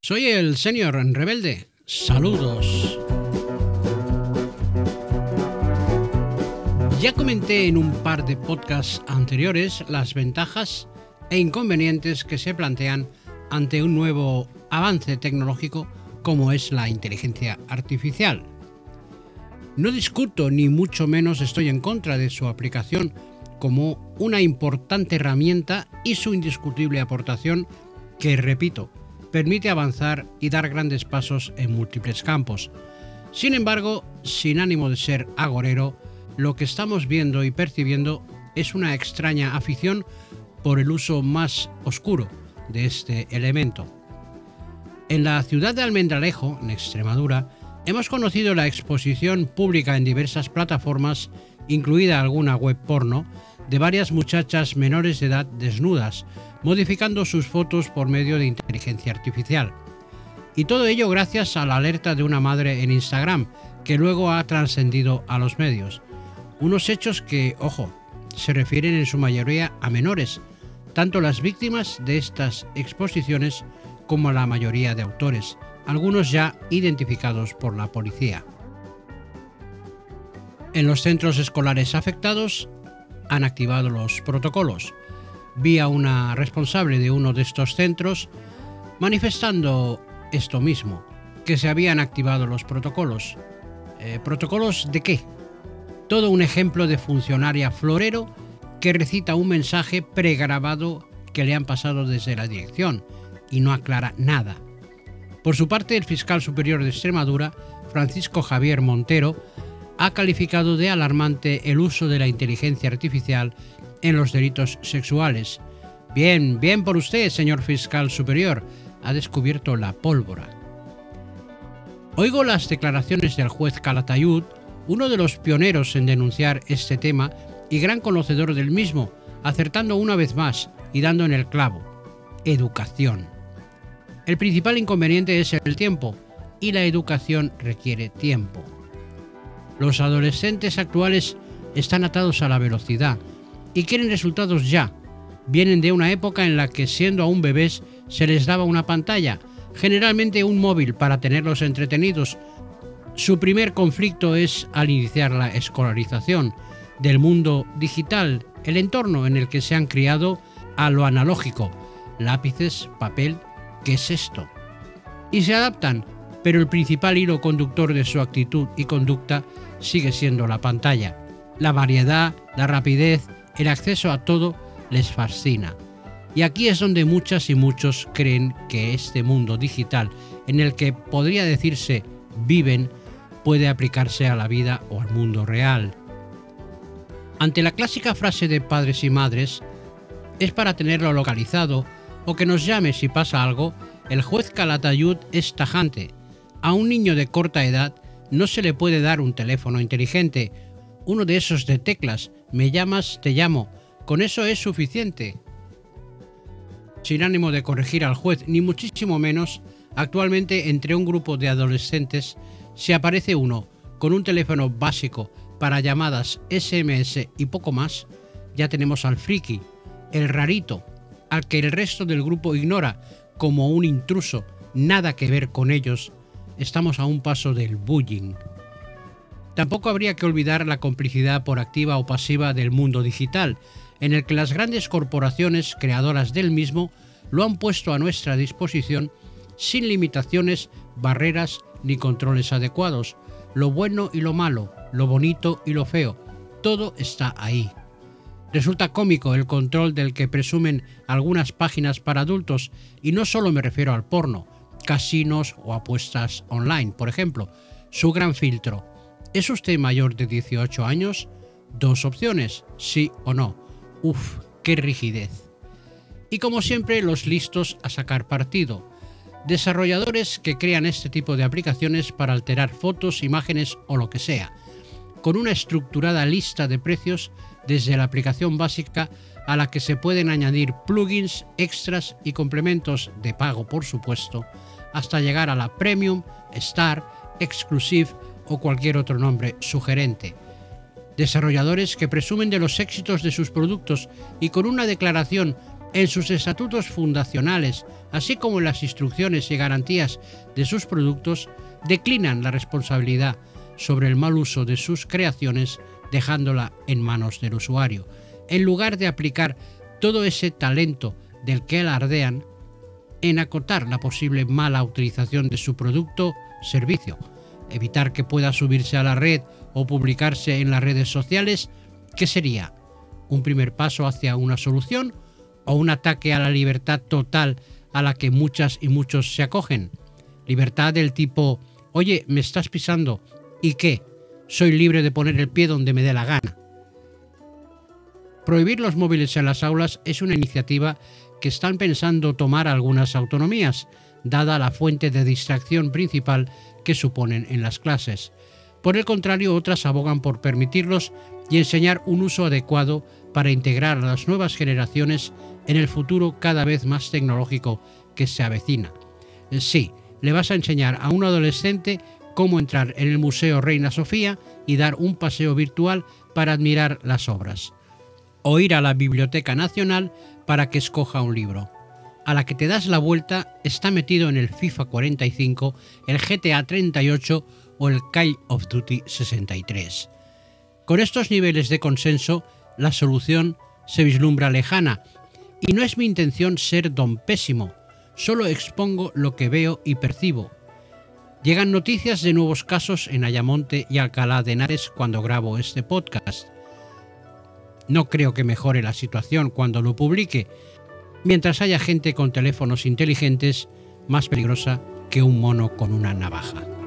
Soy el señor rebelde. Saludos. Ya comenté en un par de podcasts anteriores las ventajas e inconvenientes que se plantean ante un nuevo avance tecnológico como es la inteligencia artificial. No discuto ni mucho menos estoy en contra de su aplicación como una importante herramienta y su indiscutible aportación que, repito, permite avanzar y dar grandes pasos en múltiples campos. Sin embargo, sin ánimo de ser agorero, lo que estamos viendo y percibiendo es una extraña afición por el uso más oscuro de este elemento. En la ciudad de Almendralejo, en Extremadura, hemos conocido la exposición pública en diversas plataformas, incluida alguna web porno, de varias muchachas menores de edad desnudas, modificando sus fotos por medio de inteligencia artificial. Y todo ello gracias a la alerta de una madre en Instagram, que luego ha trascendido a los medios. Unos hechos que, ojo, se refieren en su mayoría a menores, tanto las víctimas de estas exposiciones como la mayoría de autores, algunos ya identificados por la policía. En los centros escolares afectados han activado los protocolos. Vi a una responsable de uno de estos centros manifestando esto mismo, que se habían activado los protocolos. Eh, ¿Protocolos de qué? Todo un ejemplo de funcionaria florero que recita un mensaje pregrabado que le han pasado desde la dirección y no aclara nada. Por su parte, el fiscal superior de Extremadura, Francisco Javier Montero, ha calificado de alarmante el uso de la inteligencia artificial en los delitos sexuales. Bien, bien por usted, señor fiscal superior, ha descubierto la pólvora. Oigo las declaraciones del juez Calatayud, uno de los pioneros en denunciar este tema y gran conocedor del mismo, acertando una vez más y dando en el clavo. Educación. El principal inconveniente es el tiempo, y la educación requiere tiempo. Los adolescentes actuales están atados a la velocidad y quieren resultados ya. Vienen de una época en la que siendo aún bebés se les daba una pantalla, generalmente un móvil para tenerlos entretenidos. Su primer conflicto es al iniciar la escolarización del mundo digital, el entorno en el que se han criado a lo analógico, lápices, papel, ¿qué es esto? Y se adaptan, pero el principal hilo conductor de su actitud y conducta sigue siendo la pantalla. La variedad, la rapidez, el acceso a todo les fascina. Y aquí es donde muchas y muchos creen que este mundo digital, en el que podría decirse viven, puede aplicarse a la vida o al mundo real. Ante la clásica frase de padres y madres, es para tenerlo localizado o que nos llame si pasa algo, el juez Calatayud es tajante. A un niño de corta edad no se le puede dar un teléfono inteligente, uno de esos de teclas, me llamas, te llamo, con eso es suficiente. Sin ánimo de corregir al juez, ni muchísimo menos, actualmente entre un grupo de adolescentes, si aparece uno con un teléfono básico para llamadas SMS y poco más, ya tenemos al friki, el rarito, al que el resto del grupo ignora como un intruso, nada que ver con ellos estamos a un paso del bullying. Tampoco habría que olvidar la complicidad por activa o pasiva del mundo digital, en el que las grandes corporaciones creadoras del mismo lo han puesto a nuestra disposición sin limitaciones, barreras ni controles adecuados. Lo bueno y lo malo, lo bonito y lo feo, todo está ahí. Resulta cómico el control del que presumen algunas páginas para adultos, y no solo me refiero al porno, casinos o apuestas online, por ejemplo. Su gran filtro. ¿Es usted mayor de 18 años? Dos opciones, sí o no. Uf, qué rigidez. Y como siempre, los listos a sacar partido. Desarrolladores que crean este tipo de aplicaciones para alterar fotos, imágenes o lo que sea, con una estructurada lista de precios desde la aplicación básica a la que se pueden añadir plugins, extras y complementos de pago, por supuesto, hasta llegar a la Premium, Star, Exclusive o cualquier otro nombre sugerente. Desarrolladores que presumen de los éxitos de sus productos y con una declaración En sus estatutos fundacionales, así como en las instrucciones y garantías de sus productos, declinan la responsabilidad sobre el mal uso de sus creaciones dejándola en manos del usuario, en lugar de aplicar todo ese talento del que alardean en acotar la posible mala utilización de su producto servicio, evitar que pueda subirse a la red o publicarse en las redes sociales, ¿qué sería? ¿Un primer paso hacia una solución o un ataque a la libertad total a la que muchas y muchos se acogen? Libertad del tipo, oye, me estás pisando, ¿y qué? Soy libre de poner el pie donde me dé la gana. Prohibir los móviles en las aulas es una iniciativa que están pensando tomar algunas autonomías, dada la fuente de distracción principal que suponen en las clases. Por el contrario, otras abogan por permitirlos y enseñar un uso adecuado para integrar a las nuevas generaciones en el futuro cada vez más tecnológico que se avecina. Sí, le vas a enseñar a un adolescente cómo entrar en el Museo Reina Sofía y dar un paseo virtual para admirar las obras. O ir a la Biblioteca Nacional para que escoja un libro. A la que te das la vuelta está metido en el FIFA 45, el GTA 38 o el Call of Duty 63. Con estos niveles de consenso, la solución se vislumbra lejana, y no es mi intención ser don pésimo, solo expongo lo que veo y percibo, Llegan noticias de nuevos casos en Ayamonte y Alcalá de Henares cuando grabo este podcast. No creo que mejore la situación cuando lo publique, mientras haya gente con teléfonos inteligentes más peligrosa que un mono con una navaja.